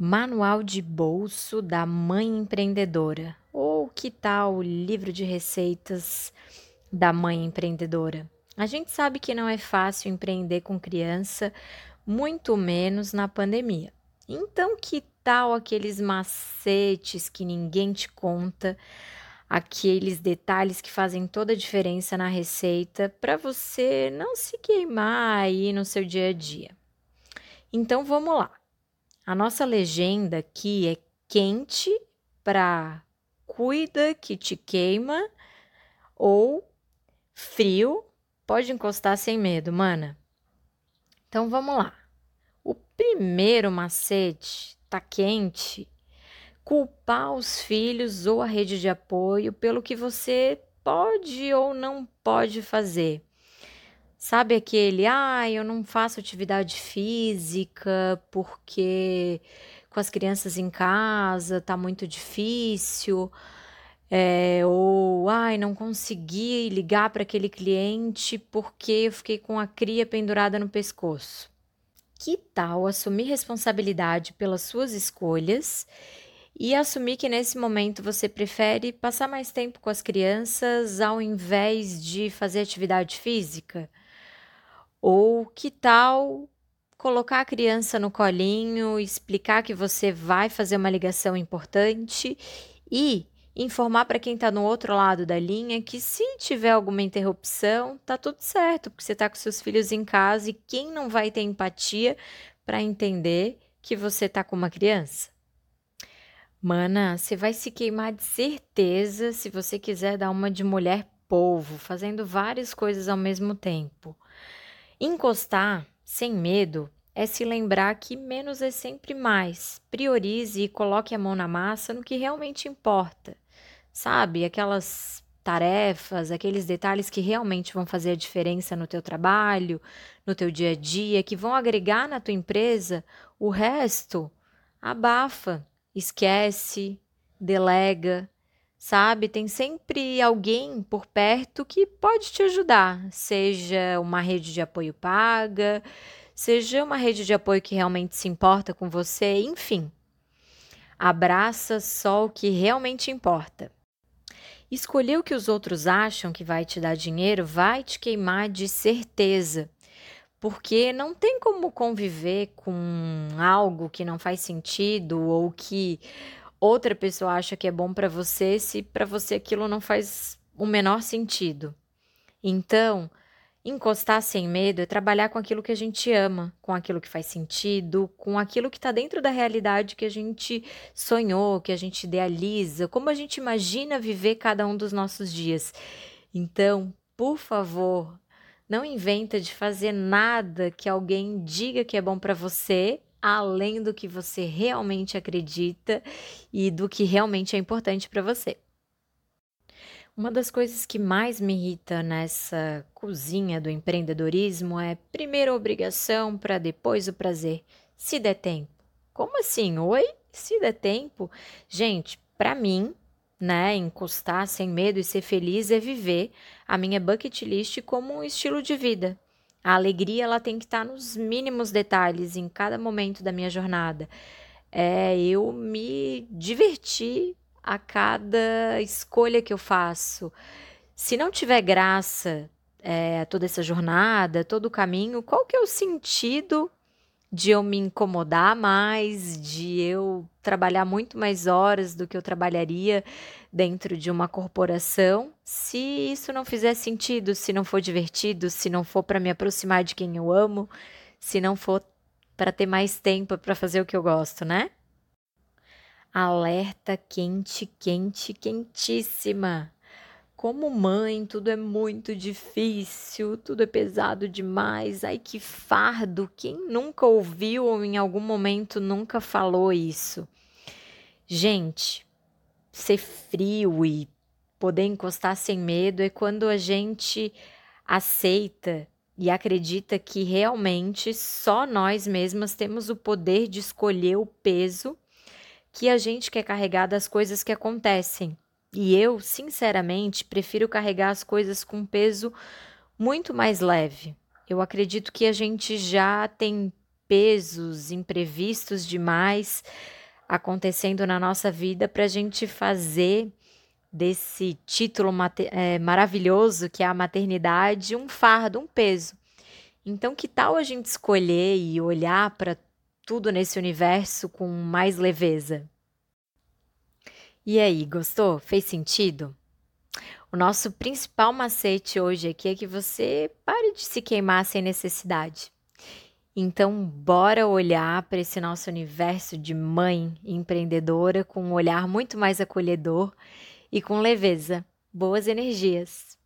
Manual de bolso da mãe empreendedora. Ou que tal o livro de receitas da mãe empreendedora? A gente sabe que não é fácil empreender com criança, muito menos na pandemia. Então, que tal aqueles macetes que ninguém te conta, aqueles detalhes que fazem toda a diferença na receita para você não se queimar aí no seu dia a dia? Então, vamos lá. A nossa legenda aqui é quente para cuida que te queima ou frio pode encostar sem medo, mana. Então vamos lá. O primeiro macete tá quente. Culpar os filhos ou a rede de apoio pelo que você pode ou não pode fazer. Sabe aquele, ah, eu não faço atividade física porque com as crianças em casa tá muito difícil, é, ou ai, não consegui ligar para aquele cliente porque eu fiquei com a cria pendurada no pescoço. Que tal assumir responsabilidade pelas suas escolhas e assumir que nesse momento você prefere passar mais tempo com as crianças ao invés de fazer atividade física? Ou que tal colocar a criança no colinho, explicar que você vai fazer uma ligação importante e informar para quem está no outro lado da linha que se tiver alguma interrupção, tá tudo certo, porque você está com seus filhos em casa e quem não vai ter empatia para entender que você está com uma criança? Mana, você vai se queimar de certeza se você quiser dar uma de mulher polvo, fazendo várias coisas ao mesmo tempo. Encostar sem medo é se lembrar que menos é sempre mais. Priorize e coloque a mão na massa no que realmente importa. Sabe? Aquelas tarefas, aqueles detalhes que realmente vão fazer a diferença no teu trabalho, no teu dia a dia, que vão agregar na tua empresa, o resto abafa, esquece, delega, sabe? Tem sempre alguém por perto que pode te ajudar, seja uma rede de apoio paga, seja uma rede de apoio que realmente se importa com você, enfim. Abraça só o que realmente importa. Escolher o que os outros acham que vai te dar dinheiro vai te queimar de certeza. Porque não tem como conviver com algo que não faz sentido ou que outra pessoa acha que é bom para você se para você aquilo não faz o menor sentido. Então, encostar sem medo é trabalhar com aquilo que a gente ama, com aquilo que faz sentido, com aquilo que está dentro da realidade que a gente sonhou, que a gente idealiza, como a gente imagina viver cada um dos nossos dias. Então, por favor, não inventa de fazer nada que alguém diga que é bom para você além do que você realmente acredita e do que realmente é importante para você. Uma das coisas que mais me irrita nessa cozinha do empreendedorismo é primeiro a obrigação para depois o prazer, se der tempo. Como assim? Oi? Se der tempo? Gente, para mim, né, encostar sem medo e ser feliz é viver a minha bucket list como um estilo de vida. A alegria ela tem que estar nos mínimos detalhes em cada momento da minha jornada. É eu me divertir a cada escolha que eu faço. Se não tiver graça é, toda essa jornada, todo o caminho, qual que é o sentido de eu me incomodar mais, de eu trabalhar muito mais horas do que eu trabalharia dentro de uma corporação, se isso não fizer sentido, se não for divertido, se não for para me aproximar de quem eu amo, se não for para ter mais tempo para fazer o que eu gosto, né? Alerta quente, quente, quentíssima. Como mãe, tudo é muito difícil, tudo é pesado demais. Ai, que fardo! Quem nunca ouviu ou em algum momento nunca falou isso? Gente, ser frio e poder encostar sem medo é quando a gente aceita e acredita que realmente só nós mesmas temos o poder de escolher o peso que a gente quer carregar das coisas que acontecem. E eu, sinceramente, prefiro carregar as coisas com peso muito mais leve. Eu acredito que a gente já tem pesos imprevistos demais acontecendo na nossa vida para a gente fazer desse título é, maravilhoso que é a maternidade um fardo, um peso. Então, que tal a gente escolher e olhar para tudo nesse universo com mais leveza? E aí, gostou? Fez sentido? O nosso principal macete hoje aqui é que você pare de se queimar sem necessidade. Então, bora olhar para esse nosso universo de mãe empreendedora com um olhar muito mais acolhedor e com leveza. Boas energias!